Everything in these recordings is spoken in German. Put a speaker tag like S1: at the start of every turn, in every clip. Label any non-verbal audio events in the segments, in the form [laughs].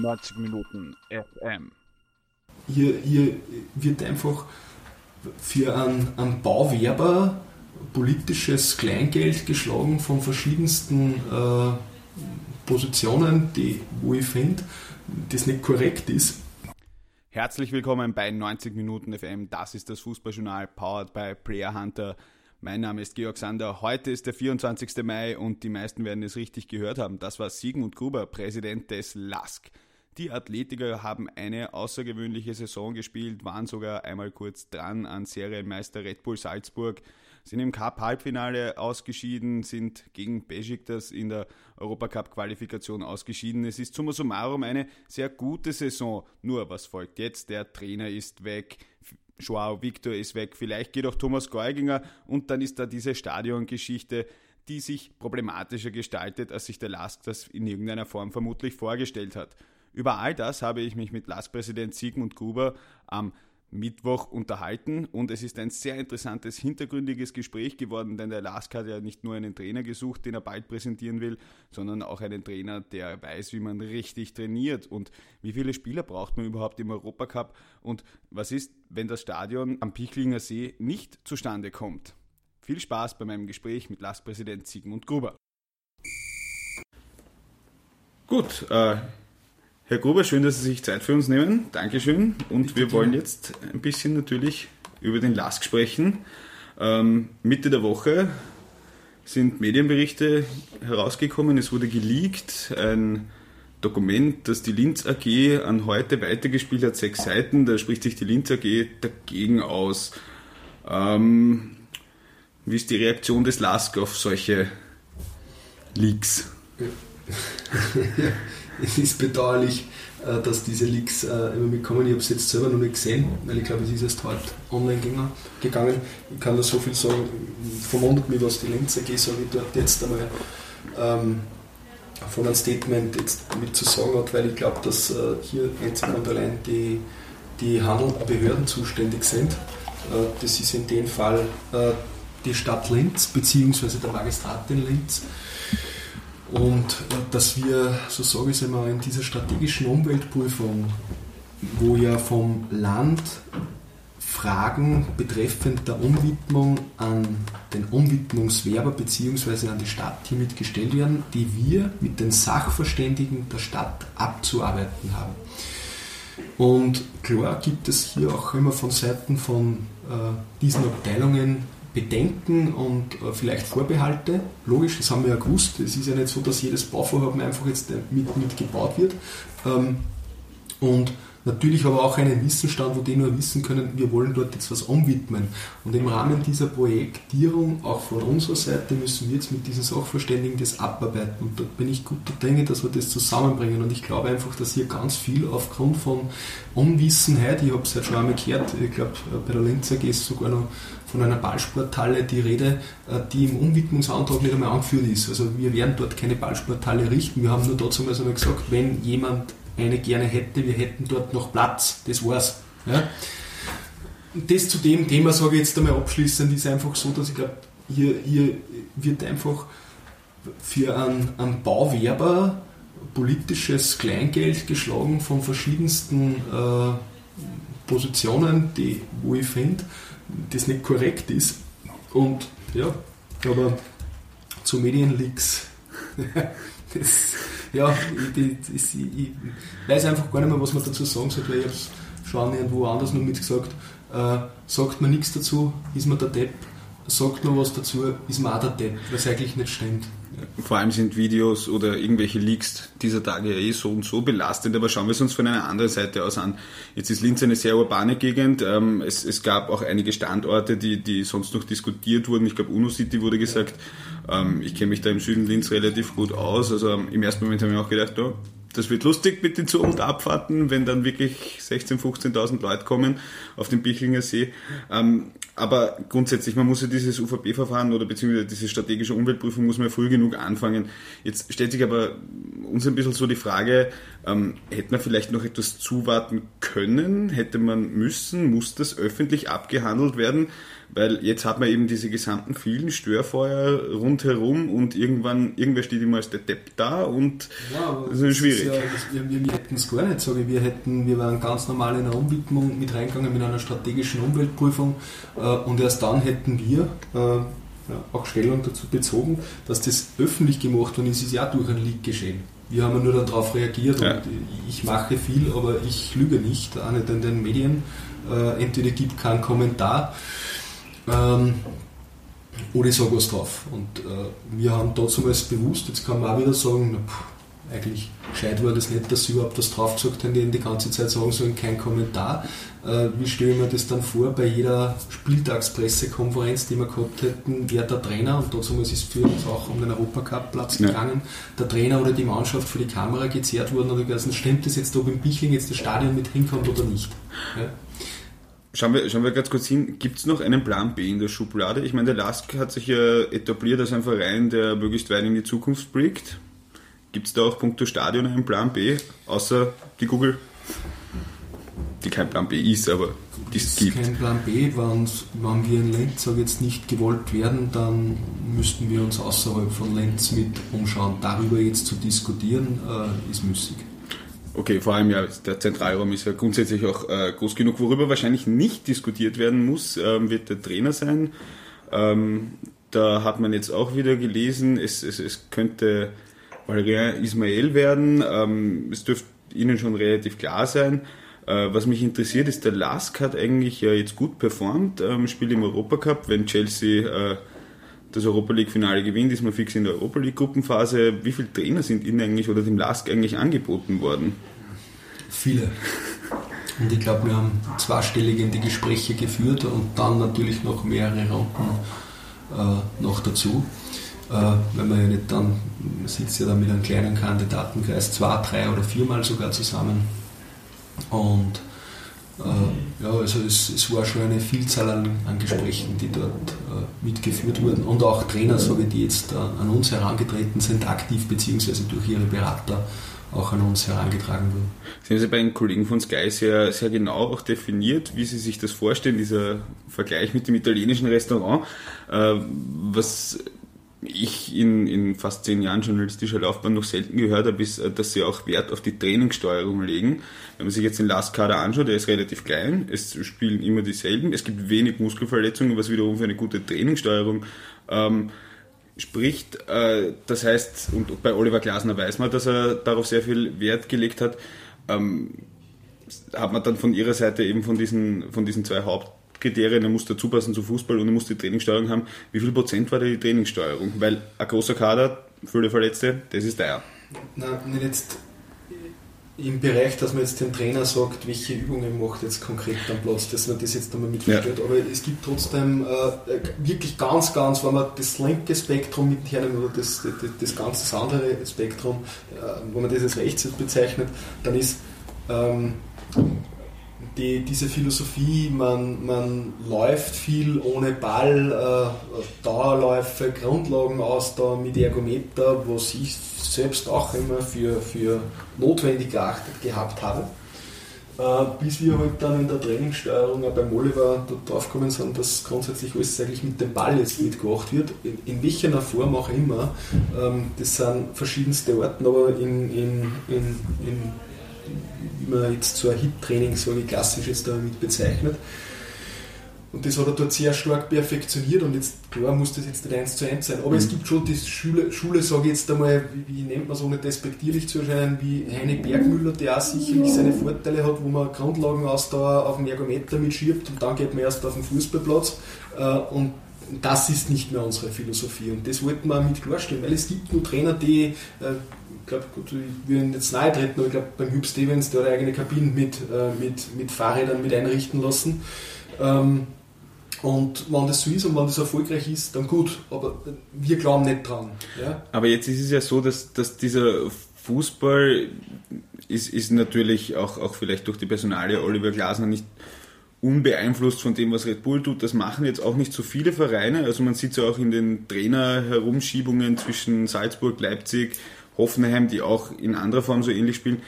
S1: 90 Minuten FM.
S2: Hier, hier wird einfach für einen, einen Bauwerber politisches Kleingeld geschlagen von verschiedensten äh, Positionen, die, wo ich finde, das nicht korrekt ist.
S1: Herzlich willkommen bei 90 Minuten FM. Das ist das Fußballjournal powered by Player Hunter. Mein Name ist Georg Sander. Heute ist der 24. Mai und die meisten werden es richtig gehört haben. Das war Sigmund Gruber, Präsident des LASK. Die Athletiker haben eine außergewöhnliche Saison gespielt, waren sogar einmal kurz dran an Serienmeister Red Bull Salzburg, sind im Cup-Halbfinale ausgeschieden, sind gegen Besiktas in der Europacup-Qualifikation ausgeschieden. Es ist summa summarum eine sehr gute Saison. Nur, was folgt jetzt? Der Trainer ist weg, Joao Victor ist weg, vielleicht geht auch Thomas Geuginger und dann ist da diese Stadiongeschichte, die sich problematischer gestaltet, als sich der Lask das in irgendeiner Form vermutlich vorgestellt hat. Über all das habe ich mich mit LASK-Präsident Sigmund Gruber am Mittwoch unterhalten und es ist ein sehr interessantes, hintergründiges Gespräch geworden, denn der LASK hat ja nicht nur einen Trainer gesucht, den er bald präsentieren will, sondern auch einen Trainer, der weiß, wie man richtig trainiert und wie viele Spieler braucht man überhaupt im Europacup und was ist, wenn das Stadion am Pichlinger See nicht zustande kommt. Viel Spaß bei meinem Gespräch mit LASK-Präsident Sigmund Gruber. Gut, äh, Herr Gruber, schön, dass Sie sich Zeit für uns nehmen. Dankeschön. Und wir wollen jetzt ein bisschen natürlich über den LASK sprechen. Ähm, Mitte der Woche sind Medienberichte herausgekommen. Es wurde geleakt. Ein Dokument, das die Linz AG an heute weitergespielt hat, sechs Seiten. Da spricht sich die Linz AG dagegen aus. Ähm, wie ist die Reaktion des LASK auf solche Leaks? [laughs]
S2: es ist bedauerlich, äh, dass diese Leaks äh, immer mitkommen. Ich habe es jetzt selber noch nicht gesehen, weil ich glaube, es ist erst heute online gegangen. Ich kann nur so viel sagen, verwundert mich, was die Linzer AG sage ich dort jetzt einmal ähm, von einem Statement jetzt mit zu sagen hat, weil ich glaube, dass äh, hier einzig und allein die, die Handelbehörden zuständig sind. Äh, das ist in dem Fall äh, die Stadt Linz bzw. der Magistrat in Linz. Und dass wir, so sage ich es immer, in dieser strategischen Umweltprüfung, wo ja vom Land Fragen betreffend der Umwidmung an den Umwidmungswerber bzw. an die Stadt hiermit gestellt werden, die wir mit den Sachverständigen der Stadt abzuarbeiten haben. Und klar gibt es hier auch immer von Seiten von äh, diesen Abteilungen Bedenken und äh, vielleicht Vorbehalte. Logisch, das haben wir ja gewusst. Es ist ja nicht so, dass jedes Bauvorhaben einfach jetzt äh, mit, mit gebaut wird. Ähm, und natürlich aber auch einen Wissensstand, wo die nur wissen können, wir wollen dort jetzt was umwidmen. Und im Rahmen dieser Projektierung, auch von unserer Seite, müssen wir jetzt mit diesen Sachverständigen das abarbeiten. Und dort bin ich guter Dinge, dass wir das zusammenbringen. Und ich glaube einfach, dass hier ganz viel aufgrund von Unwissenheit, ich habe es ja schon einmal gehört, ich glaube, bei der Linzer geht es sogar noch von einer Ballsporthalle die Rede, äh, die im Umwidmungsantrag nicht einmal angeführt ist. Also wir werden dort keine Ballsporthalle richten. Wir haben nur dazu mal gesagt, wenn jemand eine gerne hätte, wir hätten dort noch Platz. Das war's. Ja? Das zu dem Thema sage ich jetzt einmal abschließend, ist einfach so, dass ich glaube, hier, hier wird einfach für einen, einen Bauwerber politisches Kleingeld geschlagen von verschiedensten äh, Positionen, die, wo ich finde, das nicht korrekt ist. Und ja, aber zu Medienleaks, [laughs] das, ja, ich, das, ich, ich, weiß einfach gar nicht mehr, was man dazu sagen soll, weil ich habe es schon irgendwo anders noch mitgesagt. Äh, sagt man nichts dazu, ist man der Depp. Sagt man was dazu, ist man auch der Depp, es eigentlich nicht stimmt.
S1: Vor allem sind Videos oder irgendwelche Leaks dieser Tage ja eh so und so belastend, aber schauen wir es uns von einer anderen Seite aus an. Jetzt ist Linz eine sehr urbane Gegend. Ähm, es, es gab auch einige Standorte, die, die sonst noch diskutiert wurden. Ich glaube, UNO City wurde gesagt. Ähm, ich kenne mich da im Süden Linz relativ gut aus. Also ähm, im ersten Moment habe ich auch gedacht, oh, das wird lustig mit den Zu- und Abfahrten, wenn dann wirklich 16.000, 15.000 Leute kommen auf den Bichlinger See. Ähm, aber grundsätzlich, man muss ja dieses UVP-Verfahren oder beziehungsweise diese strategische Umweltprüfung muss man ja früh genug anfangen. Jetzt stellt sich aber uns ein bisschen so die Frage, Ähm, hätte man vielleicht noch etwas zuwarten können? Hätte man müssen? Muss das öffentlich abgehandelt werden? Weil jetzt hat man eben diese gesamten vielen Störfeuer rundherum und irgendwann, irgendwer steht immer als der Depp da und ja, das ist schwierig. Ist ja,
S2: das, wir, wir, hätten es gar nicht, sage ich. Wir hätten, wir waren ganz normal in einer Umwidmung mit reingegangen mit einer strategischen Umweltprüfung äh, und erst dann hätten wir äh, auch Stellung dazu bezogen, dass das öffentlich gemacht worden ist, ist ja durch ein Leak geschehen. Wir haben nur darauf reagiert ja. und ich mache viel, aber ich lüge nicht, auch nicht in den Medien. Äh, entweder gibt keinen Kommentar ähm, oder ich sage was drauf. Und äh, wir haben dazu bewusst, jetzt kann man auch wieder sagen, na, pff, eigentlich gescheit war das nicht, dass sie überhaupt was drauf gesagt haben, die die ganze Zeit sagen sollen, kein Kommentar. Äh, wie stelle ich mir das dann vor, bei jeder Spieltagspressekonferenz, die wir gehabt hätten, wer der Trainer, und dazu ist es für uns auch um den Europacup-Platz ja. gegangen, der Trainer oder die Mannschaft für die Kamera gezerrt worden und gesagt, stimmt das jetzt, ob im Bichling jetzt das Stadion mit hinkommt oder nicht. Ja?
S1: Schauen wir, schauen wir ganz kurz hin, gibt es noch einen Plan B in der Schublade? Ich meine, der Lask hat sich ja etabliert als ein Verein, der möglichst weit in die Zukunft blickt. Gibt es da auch punkto Stadion einen Plan B, außer die Google, die kein Plan B ist, aber die es gibt?
S2: kein Plan B. Wenn, wenn wir in Lenz jetzt nicht gewollt werden, dann müssten wir uns außerhalb von Lenz mit umschauen. Darüber jetzt zu diskutieren, äh, ist müßig.
S1: Okay, vor allem ja, der Zentralraum ist ja grundsätzlich auch äh, groß genug. Worüber wahrscheinlich nicht diskutiert werden muss, ähm, wird der Trainer sein. Ähm, da hat man jetzt auch wieder gelesen, es, es, es könnte Valérien Ismael werden. Ähm, es dürfte Ihnen schon relativ klar sein. Äh, was mich interessiert ist, der Lask hat eigentlich ja jetzt gut performt, ähm, spielt im Europacup, wenn Chelsea äh, das Europa League Finale gewinnt, ist man fix in der Europa League Gruppenphase. Wie viele Trainer sind Ihnen eigentlich oder dem Lask eigentlich angeboten worden?
S2: Viele. Und ich glaube, wir haben zweistellig in die Gespräche geführt und dann natürlich noch mehrere Runden äh, noch dazu wenn man ja nicht dann, man sitzt ja dann mit einem kleinen Kandidatenkreis zwei, drei oder viermal sogar zusammen. Und äh, ja, also es, es, war schon eine Vielzahl an, an Gesprächen, die dort äh, mitgeführt wurden und auch Trainer, so wie die jetzt äh, an uns herangetreten sind, aktiv beziehungsweise durch ihre Berater auch an uns herangetragen wurden.
S1: Sie Sie bei den Kollegen von Sky sehr, sehr genau auch definiert, wie Sie sich das vorstellen, dieser Vergleich mit dem italienischen Restaurant. Äh, was ich in, in fast zehn Jahren journalistischer Laufbahn noch selten gehört habe, ist, äh, dass sie auch Wert auf die Trainingssteuerung legen. Wenn man sich jetzt den Last Kader anschaut, der ist relativ klein, es spielen immer dieselben, es gibt wenig Muskelverletzungen, was wiederum für eine gute Trainingssteuerung ähm, spricht. Äh, das heißt, und bei Oliver Glasner weiß man, dass er darauf sehr viel Wert gelegt hat. Ähm, hat man dann von ihrer Seite eben von diesen, von diesen zwei Haupt Kriterien, er muss dazu passen zu Fußball und er muss die Trainingssteuerung haben. Wie viel Prozent war die Trainingssteuerung? Weil ein großer Kader, viele Verletzte, das ist teuer.
S2: Nein, nicht jetzt im Bereich, dass man jetzt dem Trainer sagt, welche Übungen macht jetzt konkret am Platz, dass man das jetzt einmal mitversteht. Ja. Aber es gibt trotzdem äh, wirklich ganz, ganz, wenn man das linke Spektrum mit hernehmen oder das, das, das ganz das andere Spektrum, äh, wenn man das als rechts bezeichnet, dann ist ähm, die, diese Philosophie, man, man läuft viel ohne Ball, äh, Dauerläufe, Grundlagenausdauer mit Ergometer, was ich selbst auch immer für, für notwendig geachtet gehabt habe. Äh, bis wir halt dann in der Trainingssteuerung auch beim Oliver drauf gekommen sind, dass grundsätzlich alles eigentlich mit dem Ball jetzt mitgemacht wird, in, in welcher Form auch immer. Ähm, das sind verschiedenste Orten, aber in, in, in, in wie man jetzt so ein Hit-Training, so wie klassisch jetzt damit bezeichnet. Und das hat er dort sehr stark perfektioniert und jetzt, klar, muss das jetzt nicht eins zu eins sein. Aber mhm. es gibt schon die Schule, Schule sage ich jetzt einmal, wie, wie nennt man es ohne despektierlich zu erscheinen, wie Heine Bergmüller, der auch sicherlich seine Vorteile hat, wo man Grundlagenausdauer auf dem Ergometer mitschiebt und dann geht man erst auf den Fußballplatz. Äh, und das ist nicht mehr unsere Philosophie und das wollten wir mit klarstellen, weil es gibt nur Trainer, die ich glaube, ich will jetzt nahe treten, aber ich glaube, beim Hugh Stevens, der hat eigene Kabinen mit, äh, mit, mit Fahrrädern mit einrichten lassen. Ähm, und wenn das so ist und wenn das erfolgreich ist, dann gut, aber wir glauben nicht dran. Ja?
S1: Aber jetzt ist es ja so, dass, dass dieser Fußball ist, ist natürlich auch, auch vielleicht durch die Personalie Oliver Glasner nicht unbeeinflusst von dem, was Red Bull tut. Das machen jetzt auch nicht so viele Vereine. Also man sieht es ja auch in den Trainer-Herumschiebungen zwischen Salzburg, Leipzig, Hoffenheim, die auch in anderer Form so ähnlich spielen.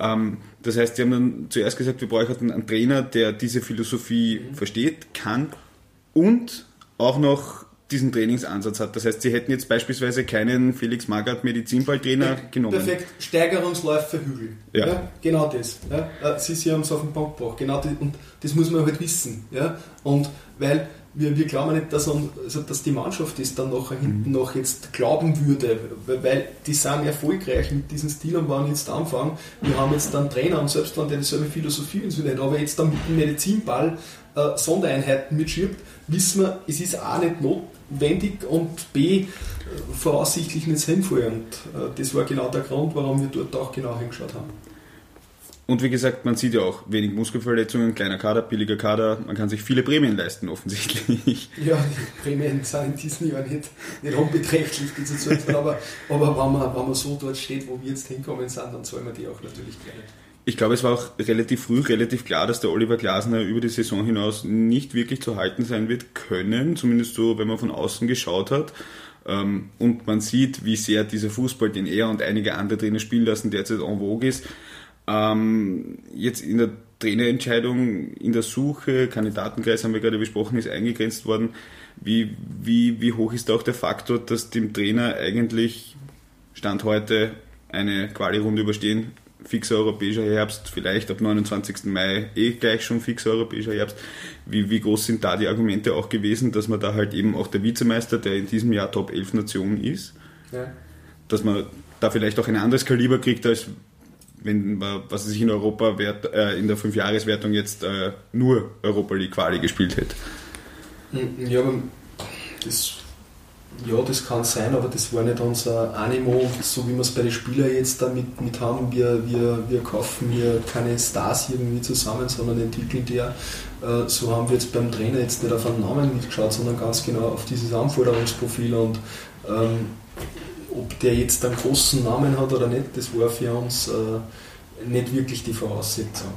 S1: Ähm, das heißt, sie haben dann zuerst gesagt, wir brauchen einen Trainer, der diese Philosophie mhm. versteht, kann und auch noch diesen Trainingsansatz hat. Das heißt, sie hätten jetzt beispielsweise keinen Felix Magath Medizinballtrainer genommen.
S2: Perfekt, Steigerungsläufe Hügel. Ja. ja. genau das. Ja. Äh, sie, sie haben es auf den Punkt gebracht. Genau das, und das muss man halt wissen. Ja. Und weil wir, wir glauben nicht, dass, also, dass die Mannschaft das dann nachher hinten mhm. noch jetzt glauben würde, weil die sind erfolgreich mit diesem Stil und waren jetzt Anfang. Wir haben jetzt dann Trainer und selbst wenn der dieselbe Philosophie so nicht, aber jetzt dann mit dem Medizinball äh, Sondereinheiten mitschiebt, wissen wir, es ist A nicht notwendig und B äh, voraussichtlich nicht sinnvoll. Und äh, das war genau der Grund, warum wir dort auch genau hingeschaut haben.
S1: Und wie gesagt, man sieht ja auch wenig Muskelverletzungen, kleiner Kader, billiger Kader, man kann sich viele Prämien leisten, offensichtlich. [laughs]
S2: Ja, die Prämien sind in diesem Jahr nicht, nicht unbeträchtlich, die zu zahlen, aber, aber wenn, man, wenn man so dort steht, wo wir jetzt hinkommen sind, dann zahlen wir die auch natürlich gerne.
S1: Ich glaube, es war auch relativ früh relativ klar, dass der Oliver Glasner über die Saison hinaus nicht wirklich zu halten sein wird können, zumindest so, wenn man von außen geschaut hat. Ähm, und man sieht, wie sehr dieser Fußball, den er und einige andere Trainer spielen lassen, derzeit en vogue ist. Ähm, jetzt in der Trainerentscheidung, in der Suche, Kandidatenkreis haben wir gerade besprochen, ist eingegrenzt worden. Wie, wie, wie hoch ist auch der Faktor, dass dem Trainer eigentlich Stand heute eine Quali-Runde überstehen, fixer europäischer Herbst, vielleicht ab 29. Mai eh gleich schon fixer europäischer Herbst. Wie, wie groß sind da die Argumente auch gewesen, dass man da halt eben auch der Vizemeister, der in diesem Jahr Top 11 Nationen ist, ja. dass man da vielleicht auch ein anderes Kaliber kriegt, als wenn was sich in Europa wert, äh, in der Fünfjahreswertung jetzt äh, nur Europa League Quali gespielt hätte.
S2: Hm, ja, das, ja, das kann sein, aber das war nicht unser Animo, so wie wir es bei den Spielern jetzt damit mit haben. Wir, wir, wir kaufen hier keine Stars irgendwie zusammen, sondern entwickeln die ja. Äh, so haben wir jetzt beim Trainer jetzt nicht auf einen Namen mitgeschaut, sondern ganz genau auf dieses Anforderungsprofil und ähm, ob der jetzt einen großen Namen hat oder nicht, das war für uns äh, nicht wirklich die Voraussetzung.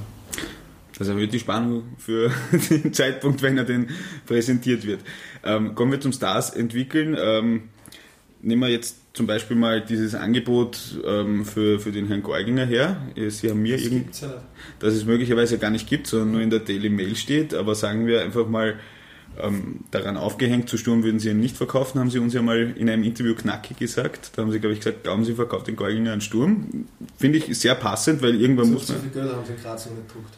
S1: Das erhöht die Spannung für [laughs] den Zeitpunkt, wenn er denn präsentiert wird. Ähm, kommen wir zum Stars entwickeln. Ähm, nehmen wir jetzt zum Beispiel mal dieses Angebot ähm, für, für den Herrn Geuginger her. Sie haben mir das irgend, ja dass es möglicherweise gar nicht gibt, sondern nur in der Daily Mail steht. Aber sagen wir einfach mal, ähm, daran aufgehängt, zu Sturm würden sie ihn nicht verkaufen, haben sie uns ja mal in einem Interview knackig gesagt. Da haben sie, glaube ich, gesagt, glauben Sie, verkauft den Geuginger an Sturm. Finde ich sehr passend, weil irgendwann so, muss man...
S2: So viel Geld haben sie gerade so gedruckt.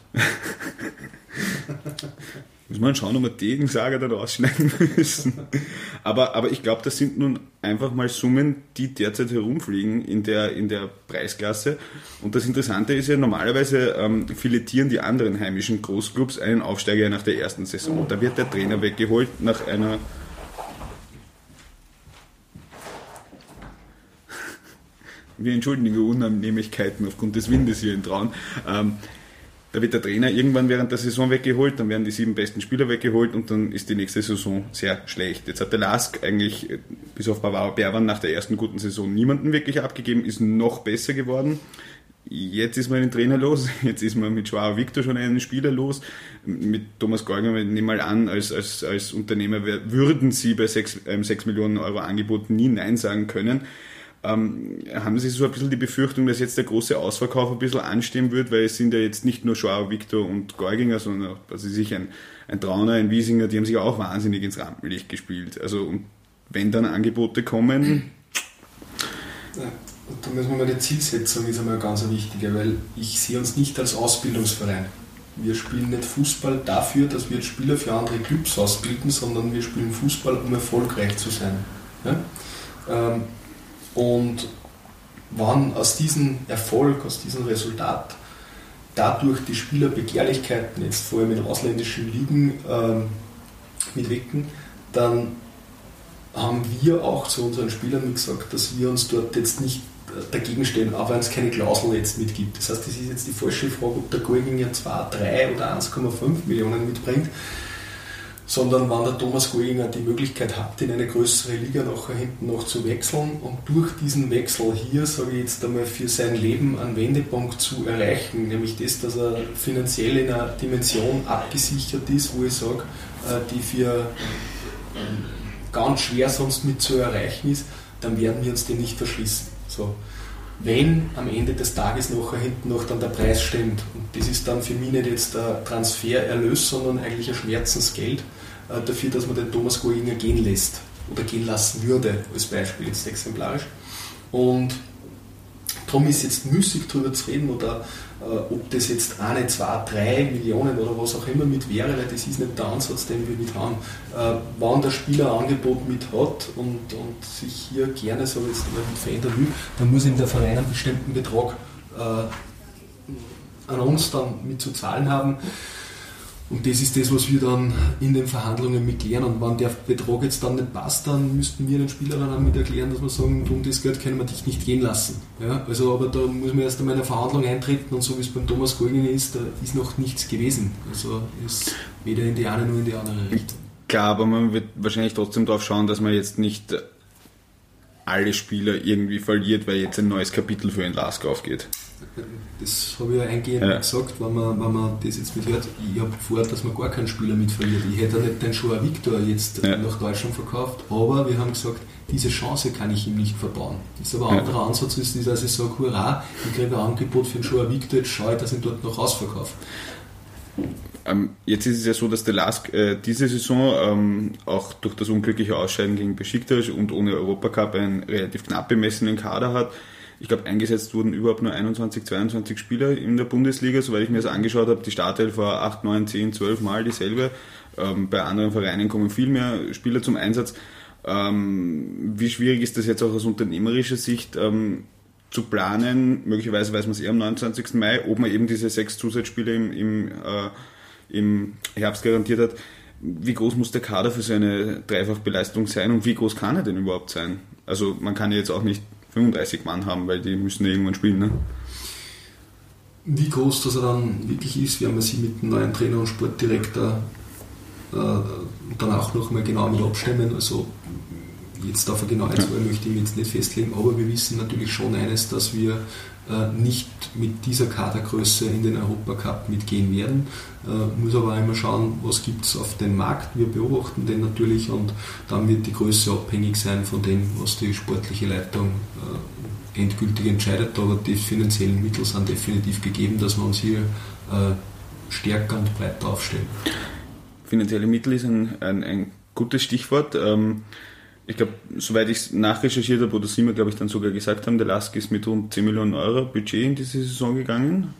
S2: [laughs]
S1: Muss man schauen, ob wir den Sager dann rausschneiden [laughs] müssen. aber, aber ich glaube, das sind nun einfach mal Summen, die derzeit herumfliegen in der, in der Preisklasse. Und das Interessante ist ja, normalerweise ähm, filetieren die anderen heimischen Großclubs einen Aufsteiger nach der ersten Saison. Da wird der Trainer weggeholt nach einer [laughs] wir entschuldigen die Unannehmlichkeiten aufgrund des Windes hier in Traun. Ähm, da wird der Trainer irgendwann während der Saison weggeholt, dann werden die sieben besten Spieler weggeholt und dann ist die nächste Saison sehr schlecht. Jetzt hat der Lask eigentlich äh, bis auf Bavaro Berwan nach der ersten guten Saison niemanden wirklich abgegeben, ist noch besser geworden. Jetzt ist man den Trainer los, [laughs] jetzt ist man mit Joao Victor schon einen Spieler los. Mit Thomas Gorger, ich nehme mal an, als, als, als Unternehmer würden Sie bei 6, ähm, 6 Millionen Euro Angebot nie Nein sagen können. Ähm, haben Sie so ein bisschen die Befürchtung, dass jetzt der große Ausverkauf ein bisschen anstehen wird, weil es sind ja jetzt nicht nur Joao Victor und Gorginger, sondern auch, also sich ein, ein Trauner, ein Wiesinger, die haben sich auch wahnsinnig ins Rampenlicht gespielt. Also und wenn dann Angebote kommen.
S2: Ja, und da müssen wir mal die Zielsetzung ist einmal ganz wichtige, weil ich sehe uns nicht als Ausbildungsverein. Wir spielen nicht Fußball dafür, dass wir Spieler für andere Clubs ausbilden, sondern wir spielen Fußball, um erfolgreich zu sein. Ja? Ähm, und wann aus diesem Erfolg, aus diesem Resultat dadurch die Spielerbegehrlichkeiten jetzt vor allem in ausländischen Ligen ähm, mitwecken, dann haben wir auch zu unseren Spielern gesagt, dass wir uns dort jetzt nicht äh, dagegen stehen, auch wenn es keine Klausel jetzt mitgibt. Das heißt, das ist jetzt die falsche Frage, ob der Golginger 2, 3 oder 1,5 Millionen mitbringt sondern wenn der Thomas Goinger die Möglichkeit hat, in eine größere Liga nachher hinten noch zu wechseln und durch diesen Wechsel hier, sage ich jetzt einmal, für sein Leben einen Wendepunkt zu erreichen, nämlich das, dass er finanziell in einer Dimension abgesichert ist, wo ich sage, äh, die für ähm, ganz schwer sonst mit zu erreichen ist, dann werden wir uns dem nicht verschließen. So. Wenn am Ende des Tages nachher hinten noch dann der Preis stimmt. Und das ist dann für mich nicht jetzt der Transfererlös, sondern eigentlich ein Schmerzensgeld äh, dafür, dass man den Thomas Goinger gehen lässt oder gehen lassen würde, als Beispiel jetzt exemplarisch. Und darum ist jetzt müßig darüber zu reden oder ob das jetzt eine, zwei, drei Millionen oder was auch immer mit wäre, weil das ist nicht der Ansatz, den wir mit haben. Äh, wann der Spieler ein Angebot mit hat und, und sich hier gerne so jetzt mit verändern will, dann muss ihm der Verein einen bestimmten Betrag äh, an uns dann mit zu zahlen haben. Und das ist das, was wir dann in den Verhandlungen mit klären. Und wenn der Betrag jetzt dann nicht passt, dann müssten wir den Spieler dann auch mit erklären, dass wir sagen, um das Geld können wir dich nicht gehen lassen. Ja, also, aber da muss man erst einmal in eine Verhandlung eintreten und so wie es beim Thomas Golgini ist, da ist noch nichts gewesen. Also ist weder in die eine noch in die andere Richtung.
S1: Klar, aber man wird wahrscheinlich trotzdem darauf schauen, dass man jetzt nicht alle Spieler irgendwie verliert, weil jetzt ein neues Kapitel für den Lask aufgeht.
S2: Das habe ich ja eingehend ja. gesagt, wenn man, wenn man das jetzt mithört. Ich habe vor, dass man gar keinen Spieler mit verliert. Ich hätte nicht den Joa Victor jetzt ja. nach Deutschland verkauft, aber wir haben gesagt, diese Chance kann ich ihm nicht verbauen. Das ist aber ein anderer Ansatz, ist, dass ich sage, hurra, ich kriege ein Angebot für den Joa Victor, jetzt schaue ich, dass ich ihn dort noch rausverkaufe.
S1: Ähm, jetzt ist es ja so, dass der Lask äh, diese Saison ähm, auch durch das unglückliche Ausscheiden gegen Besiktas und ohne Europacup einen relativ knapp bemessenen Kader hat. Ich glaube, eingesetzt wurden überhaupt nur 21, 22 Spieler in der Bundesliga, soweit ich mir das angeschaut habe. Die Startelf war 8, 9, 10, 12 Mal dieselbe. Ähm, bei anderen Vereinen kommen viel mehr Spieler zum Einsatz. Ähm, wie schwierig ist das jetzt auch aus unternehmerischer Sicht ähm, zu planen? Möglicherweise weiß man es eher am 29. Mai, ob man eben diese sechs Zusatzspiele im, im, äh, im Herbst garantiert hat. Wie groß muss der Kader für so eine Dreifachbeleistung sein und wie groß kann er denn überhaupt sein? Also man kann ja jetzt auch nicht 35 Mann haben, weil die müssen irgendwann spielen. Ne?
S2: Wie groß das dann wirklich ist, werden wir sie mit dem neuen Trainer und Sportdirektor äh, danach noch mal genau mit abstimmen. Also jetzt auf eine genaue Zahl möchte ich mich jetzt nicht festlegen, aber wir wissen natürlich schon eines, dass wir äh, nicht mit dieser Kadergröße in den Europacup mitgehen werden. Äh, muss aber einmal schauen, was gibt es auf dem Markt. Wir beobachten den natürlich und dann wird die Größe abhängig sein von dem, was die sportliche Leitung äh, endgültig entscheidet. Aber die finanziellen Mittel sind definitiv gegeben, dass wir uns hier stärker und breiter aufstellen.
S1: Finanzielle Mittel ist ein, ein, ein gutes Stichwort. Ähm, ich glaube, soweit ich es nachrecherchiert habe, oder Sie mir, glaube ich, dann sogar gesagt haben, der Lask ist mit rund 10 Millionen Euro Budget in diese Saison gegangen.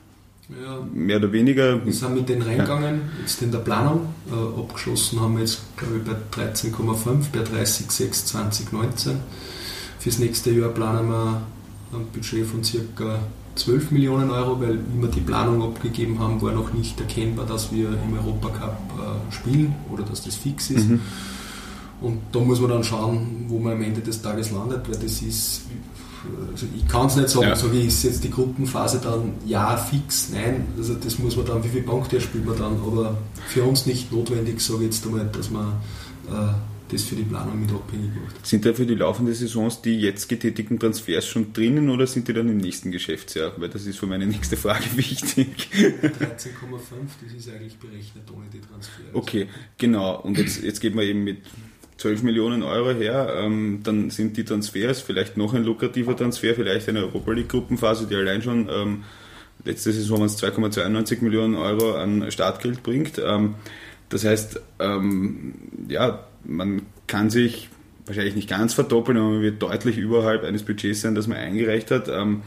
S1: Ja, Mehr oder weniger.
S2: Wir sind mit denen reingegangen, ja. jetzt in der Planung. Äh, abgeschlossen haben wir jetzt, glaube ich, bei 13,5, bei 30,6 2019. Fürs nächste Jahr planen wir ein Budget von ca. 12 Millionen Euro, weil wie wir die Planung abgegeben haben, war noch nicht erkennbar, dass wir im Europacup äh, spielen oder dass das fix ist. Mhm. Und da muss man dann schauen, wo man am Ende des Tages landet, weil das ist, also ich kann es nicht sagen, ja. sage ich, ist jetzt die Gruppenphase dann ja fix, nein, also das muss man dann, wie viel Banktier spielt man dann, aber für uns nicht notwendig, sage ich jetzt einmal, dass man äh, das für die Planung mit abhängig macht.
S1: Sind da für die laufende Saisons die jetzt getätigten Transfers schon drinnen oder sind die dann im nächsten Geschäftsjahr? Weil das ist für meine nächste Frage [laughs] wichtig.
S2: 13,5, das ist eigentlich berechnet ohne die Transfers.
S1: Okay, genau. Und jetzt, jetzt geht man eben mit 12 Millionen Euro her, ähm, dann sind die Transfers vielleicht noch ein lukrativer Transfer, vielleicht eine Europa League Gruppenphase, die allein schon ähm, letzte Saison waren es 2,92 Millionen Euro an Startgeld bringt. Ähm, das heißt, ähm, ja, man kann sich wahrscheinlich nicht ganz verdoppeln, aber man wird deutlich überhalb eines Budgets sein, das man eingereicht hat. Ähm,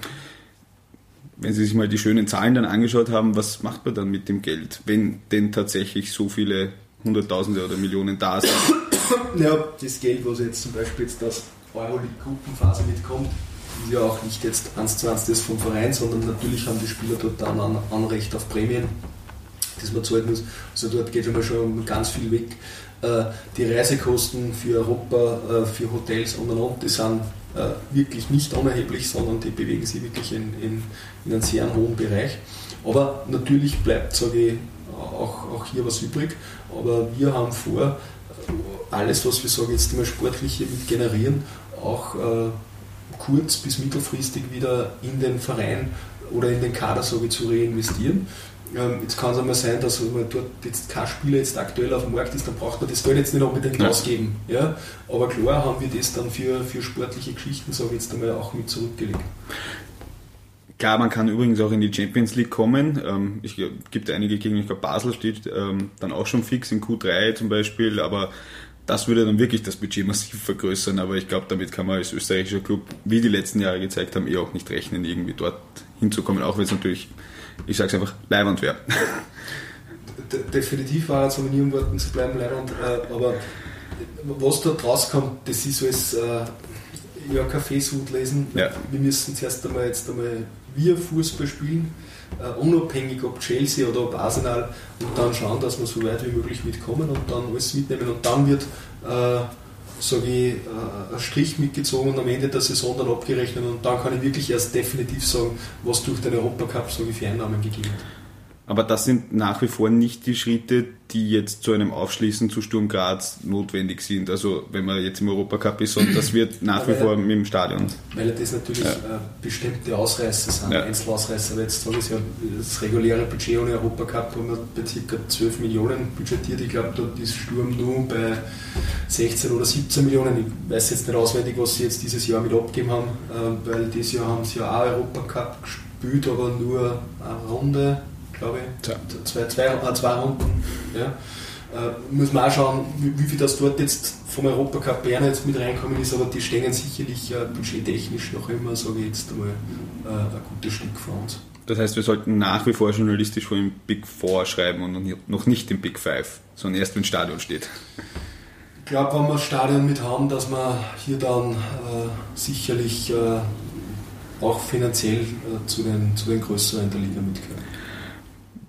S1: wenn Sie sich mal die schönen Zahlen dann angeschaut haben, was macht man dann mit dem Geld, wenn denn tatsächlich so viele Hunderttausende oder Millionen da sind? [laughs]
S2: ja, das Geld, was jetzt zum Beispiel jetzt das Euroleague-Gruppenphase mitkommt, ist ja auch nicht jetzt eins zu eins das vom Verein, sondern natürlich haben die Spieler dort dann ein Anrecht auf Prämien, das man zahlen muss. Also dort geht immer schon ganz viel weg. Äh, die Reisekosten für Europa, äh, für Hotels und und und, die sind äh, wirklich nicht unerheblich, sondern die bewegen sich wirklich in, in, in einem sehr hohen Bereich. Aber natürlich bleibt, sage ich, auch, auch hier was übrig. Aber wir haben vor, alles, was wir sagen, jetzt immer sportlich hier mit generieren, auch äh, kurz- bis mittelfristig wieder in den Verein oder in den Kader ich, zu reinvestieren. Ähm, jetzt kann es einmal sein, dass man dort jetzt kein Spieler jetzt aktuell auf dem Markt ist, dann braucht man das Geld jetzt nicht unbedingt ja. ausgeben. Ja? Aber klar haben wir das dann für, für sportliche Geschichten, sage ich jetzt einmal, auch mit zurückgelegt.
S1: Klar, man kann übrigens auch in die Champions League kommen. Ähm, es gibt einige Gegner, ich glaube Basel steht ähm, dann auch schon fix in Q3 zum Beispiel, aber das würde dann wirklich das Budget massiv [laughs] vergrößern. Aber ich glaube, damit kann man als österreichischer Club, wie die letzten Jahre gezeigt haben, eh auch nicht rechnen, irgendwie dort hinzukommen, auch wenn es natürlich, ich sage es einfach, leibend wäre.
S2: Definitiv war es, um nie um Worten zu bleiben, leibend. Äh, aber was dort rauskommt, das ist alles äh, ja, Kaffeesud lesen. Ja. Wir müssen zuerst einmal jetzt einmal wir Fußball spielen, uh, unabhängig ob Chelsea oder ob Arsenal und dann schauen, dass wir so weit wie möglich mitkommen und dann alles mitnehmen und dann wird, uh, sage ich, uh, ein Strich mitgezogen und am Ende der Saison dann abgerechnet und dann kann ich wirklich erst definitiv sagen, was durch den Europacup so für Einnahmen gegeben hat.
S1: Aber das sind nach wie vor nicht die Schritte, die jetzt zu einem Aufschließen zu Sturm Graz notwendig sind. Also wenn man jetzt im Europacup ist und das wird nach wie vor mit dem Stadion.
S2: Weil das natürlich ja. Äh, bestimmte Ausreißer sind, ja. Einzelausreißer. Aber jetzt sage ich ja, das reguläre Budget ohne Europacup haben wir bei ca. 12 Millionen budgetiert. Ich glaube, dort ist Sturm nur bei 16 oder 17 Millionen. Ich weiß jetzt nicht auswendig, was sie jetzt dieses Jahr mit abgegeben haben, äh, weil dieses Jahr haben sie ja auch Europacup gespielt, aber nur eine Runde glaube ich. Ja. Zwei, zwei, äh, zwei Runden. Ja. Äh, muss man auch schauen, wie, wie, viel das dort jetzt vom Europacup Bern jetzt mit reinkommen ist, aber die stehen sicherlich äh, budgettechnisch noch immer, sage ich jetzt einmal, äh, ein gutes Stück für uns.
S1: Das heißt, wir sollten nach wie vor journalistisch vor dem Big Four schreiben und noch nicht dem Big Five, sondern erst, wenn das Stadion steht.
S2: Ich glaube, wenn wir das Stadion mit haben, dass wir hier dann äh, sicherlich äh, auch finanziell zu, den, zu den Größeren der Liga mitgehören.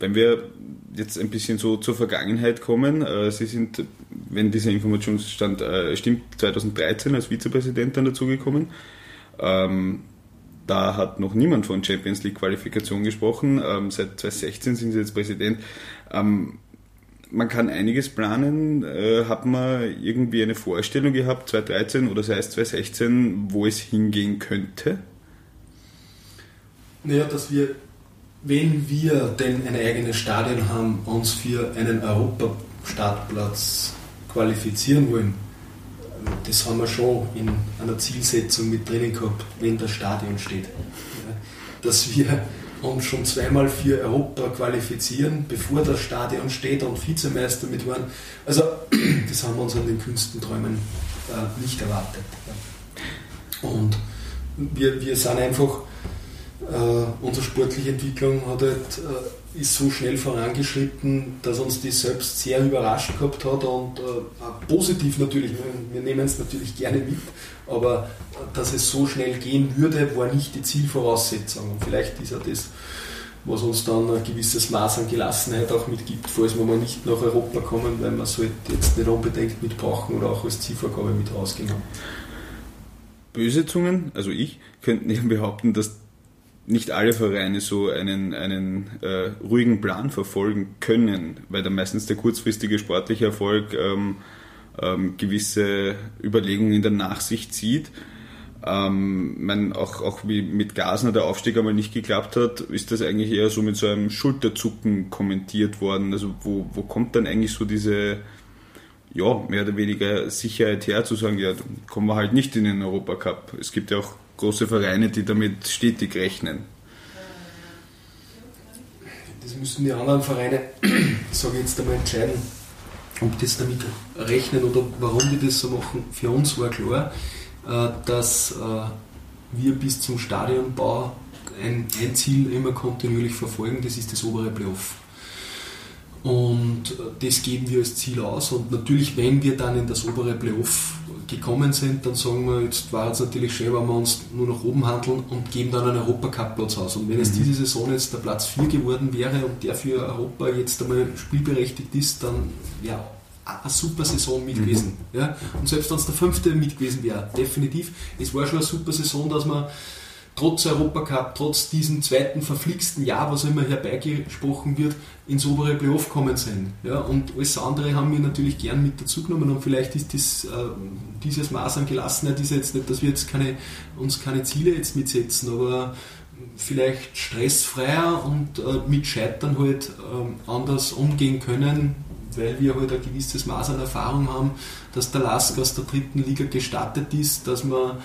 S1: Wenn wir jetzt ein bisschen so zur Vergangenheit kommen, äh, Sie sind, wenn dieser Informationsstand äh, stimmt, 2013 als Vizepräsident dann dazugekommen. Ähm, da hat noch niemand von Champions League Qualifikation gesprochen. Ähm, seit 2016 sind Sie jetzt Präsident. Ähm, man kann einiges planen. Äh, hat man irgendwie eine Vorstellung gehabt, 2013 oder sei es 2016, wo es hingehen könnte?
S2: Naja, dass wir wenn wir denn ein eigenes Stadion haben, uns für einen Europastartplatz qualifizieren wollen, das haben wir schon in einer Zielsetzung mit drinnen gehabt, wenn das Stadion steht. Dass wir uns schon zweimal für Europa qualifizieren, bevor das Stadion steht und Vizemeister mit waren. Also, [clears throat] das haben wir uns an den Künstenträumen äh, nicht erwartet. Und wir, wir sind einfach unsere sportliche Entwicklung hat halt, uh, ist so schnell vorangeschritten, dass uns die selbst sehr überrascht gehabt hat und uh, positiv natürlich, wir, nehmen es natürlich gerne mit, aber dass es so schnell gehen würde, war nicht die Zielvoraussetzung. Und vielleicht ist ja das, was uns dann ein gewisses Maß an Gelassenheit auch mitgibt, falls wir mal nicht nach Europa kommen, weil wir es halt jetzt nicht unbedingt mitbrauchen oder auch als Zielvorgabe mit rausgehen haben.
S1: Böse Zungen, also ich, könnten eben behaupten, dass nicht alle Vereine so einen, einen äh, ruhigen Plan verfolgen können, weil dann meistens der kurzfristige sportliche Erfolg ähm, ähm, gewisse Überlegungen in der Nachsicht zieht. Ähm, mein, auch, auch wie mit Gasner der Aufstieg einmal nicht geklappt hat, ist das eigentlich eher so mit so einem Schulterzucken kommentiert worden. Also wo, wo kommt dann eigentlich so diese ja, mehr oder weniger Sicherheit her, zu sagen, ja, kommen wir halt nicht in den Europacup. Es gibt ja auch große Vereine, die damit stetig rechnen.
S2: Das müssen die anderen Vereine, [clears throat] sage ich jetzt einmal, entscheiden, ob das damit rechnen oder warum die das so machen. Für uns war klar, äh, dass äh, wir bis zum Stadionbau ein, ein Ziel immer kontinuierlich verfolgen, das ist das obere Playoff. Und äh, das geben wir als Ziel aus. Und natürlich, wenn wir dann in das obere Playoff gekommen sind, dann sagen wir, jetzt war es natürlich schön, wenn wir uns nur nach oben handeln und geben dann einen Europacup-Platz aus. Und wenn es mhm. diese Saison jetzt der Platz 4 geworden wäre und der für Europa jetzt einmal spielberechtigt ist, dann wäre eine super Saison mit gewesen. Mhm. Ja? Und selbst wenn es der fünfte mit gewesen wäre, definitiv. Es war schon eine super Saison, dass man trotz Europacup, trotz diesem zweiten verflixten Jahr, was immer herbeigesprochen wird, ins obere Playoff kommen sind. Ja, und alles andere haben wir natürlich gern mit dazu genommen und vielleicht ist das, äh, dieses Maß an Gelassenheit ist jetzt nicht, dass wir jetzt keine, uns keine Ziele jetzt mitsetzen, aber vielleicht stressfreier und äh, mit Scheitern halt äh, anders umgehen können, weil wir halt ein gewisses Maß an Erfahrung haben, dass der Lask aus der dritten Liga gestartet ist, dass man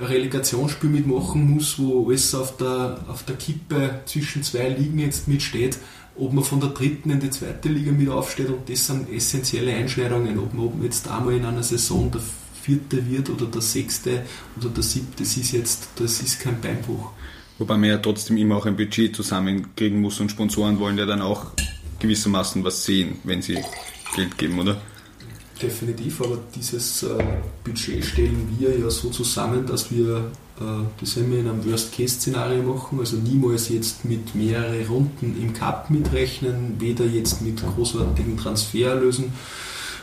S2: Relegationsspiel mitmachen muss, wo alles auf der, auf der Kippe zwischen zwei Ligen jetzt mitsteht, ob man von der dritten in die zweite Liga mit aufsteht und das sind essentielle Einschneidungen, ob man, ob man jetzt einmal in einer Saison der vierte wird oder der sechste oder der siebte, das ist jetzt, das ist kein Beinbruch.
S1: Wobei man ja trotzdem immer auch ein Budget zusammenkriegen muss und Sponsoren wollen ja dann auch gewissermaßen was sehen, wenn sie Geld geben, oder?
S2: Definitiv, aber dieses äh, Budget stellen wir ja so zusammen, dass wir äh, das wir in einem Worst-Case-Szenario machen, also niemals jetzt mit mehreren Runden im Cup mitrechnen, weder jetzt mit großartigen Transfererlösen,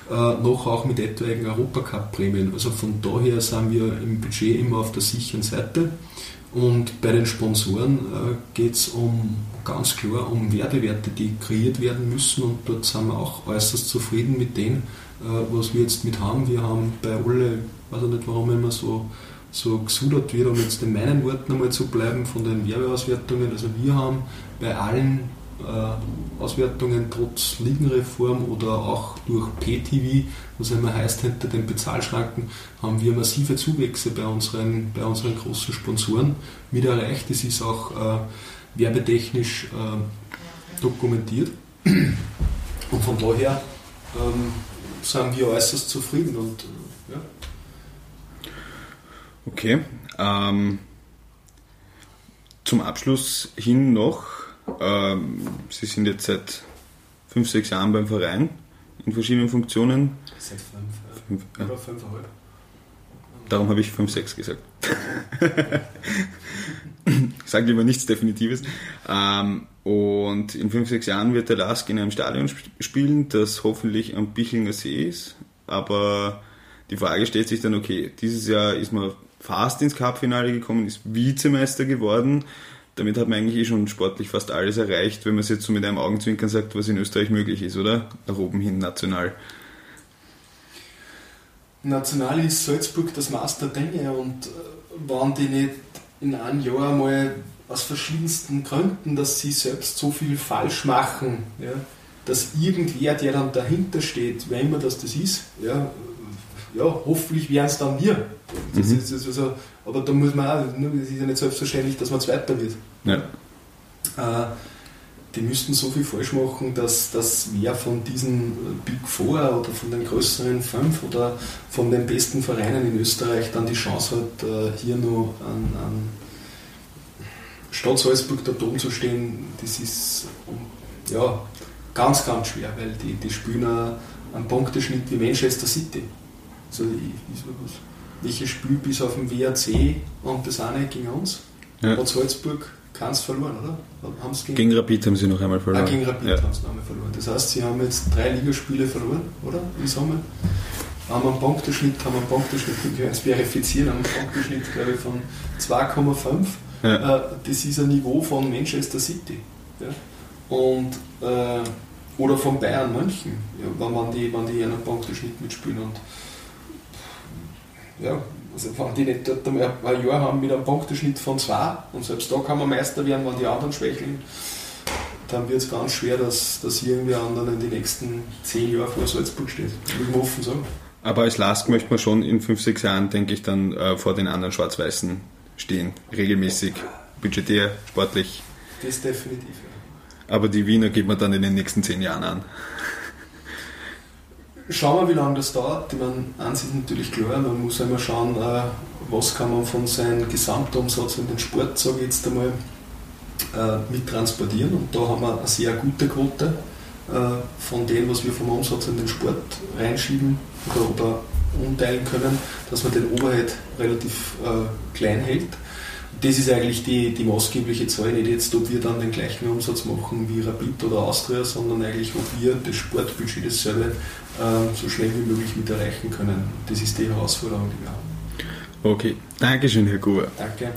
S2: äh, noch auch mit etwaigen Europacup-Prämien. Also von daher sind wir im Budget immer auf der sicheren Seite. Und bei den Sponsoren geht es um ganz klar um Werbewerte, die kreiert werden müssen und dort sind wir auch äußerst zufrieden mit denen, was wir jetzt mit haben. Wir haben bei alle, ich weiß nicht warum immer so, so gesudert wird, um jetzt in meinen Worten einmal zu bleiben, von den Werbeauswertungen. Also wir haben bei allen äh, Auswertungen trotz Ligenreform oder auch durch PTV, was immer heißt, hinter den Bezahlschranken, haben wir massive Zuwächse bei unseren, bei unseren großen Sponsoren mit erreicht. Das ist auch äh, werbetechnisch äh, dokumentiert. Und von daher ähm, sind wir äußerst zufrieden. Und, äh, ja.
S1: Okay. Ähm, zum Abschluss hin noch, ähm, Sie sind jetzt seit fünf, sechs Jahren beim Verein in verschiedenen Funktionen.
S2: Seit fünf, fünf, ja. oder fünfeinhalb.
S1: Darum habe ich fünf, sechs gesagt. [laughs] Sag lieber nichts Definitives. Ähm, und in fünf, sechs Jahren wird der Lask in einem Stadion spielen, das hoffentlich am Bichlinger See ist. Aber die Frage stellt sich dann, okay, dieses Jahr ist man fast ins Cup-Finale gekommen, ist Vizemeister geworden. Damit hat man eigentlich eh schon sportlich fast alles erreicht, wenn man es jetzt so mit einem Augenzwinkern sagt, was in Österreich möglich ist, oder? Nach oben hin national.
S2: National ist Salzburg das Master Dinge und äh, waren die nicht in einem Jahr mal aus verschiedensten Gründen, dass sie selbst so viel falsch machen, ja, dass irgendwer, der dann dahinter steht, wer immer das, das ist, ja, ja hoffentlich wären es dann wir. Das mhm. ist, also, aber da muss man auch, es ist ja nicht selbstverständlich, dass man Zweiter wird.
S1: Ja.
S2: Äh, die müssten so viel falsch machen, dass, dass wer von diesen Big Four oder von den größeren fünf oder von den besten Vereinen in Österreich dann die Chance hat, äh, hier nur an, an Stadt Salzburg da oben zu stehen, das ist ja, ganz, ganz schwer, weil die, die spielen einen Punkteschnitt wie Manchester City. Also welches Spiel bis auf den WAC und das eine gegen uns ja. hat Salzburg keins verloren, oder?
S1: Haben's gegen, gegen Rapid haben sie noch einmal verloren.
S2: Ah, gegen Rapid ja. haben sie noch einmal verloren. Das heißt, sie haben jetzt drei Ligaspiele verloren, oder? Im Sommer. Haben einen Punkteschnitt, haben einen Punkteschnitt, ich kann es verifizieren, haben einen Punkteschnitt, glaube ich, von 2,5. Ja. Äh, das ist ein Niveau von Manchester City. Ja? Und, äh, oder von Bayern München, ja, wenn, man die, wenn die einen Punkteschnitt mitspielen. Und, ja, also wenn die nicht dort einmal ein Jahr haben mit einem Punkteschnitt von zwei und selbst da kann man Meister werden, wenn die anderen schwächeln, dann wird es ganz schwer, dass, dass irgendwer anderen in den nächsten zehn Jahren vor Salzburg steht. Muss man offen sagen.
S1: Aber als Lask möchte man schon in fünf, sechs Jahren, denke ich, dann äh, vor den anderen Schwarz-Weißen stehen. Regelmäßig, budgetär, sportlich.
S2: Das definitiv, ja.
S1: Aber die Wiener geht man dann in den nächsten zehn Jahren an.
S2: Schauen wir, wie lange das dauert. Ich meine, eins ist natürlich klar, man muss einmal schauen, äh, was kann man von seinem Gesamtumsatz in den Sport, sage ich jetzt einmal, äh, mit transportieren. Und da haben wir eine sehr gute Quote äh, von dem, was wir vom Umsatz in den Sport reinschieben oder, oder umteilen können, dass man den Overhead relativ klein hält das ist eigentlich die, die maßgebliche Zahl, nicht jetzt, ob wir dann den gleichen Umsatz machen wie Rapid oder Austria, sondern eigentlich, ob wir das Sportbudget dasselbe äh, so schnell wie möglich mit erreichen können. Das ist die Herausforderung, die wir haben.
S1: Okay, Dankeschön, Herr Gruber.
S2: Danke.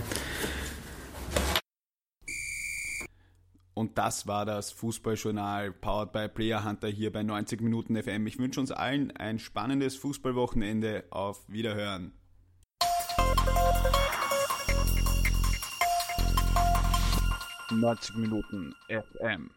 S1: Und das war das Fußballjournal powered by Player Hunter hier bei 90 Minuten FM. Ich wünsche uns allen ein spannendes Fußballwochenende. Auf Wiederhören. 90 Minuten FM.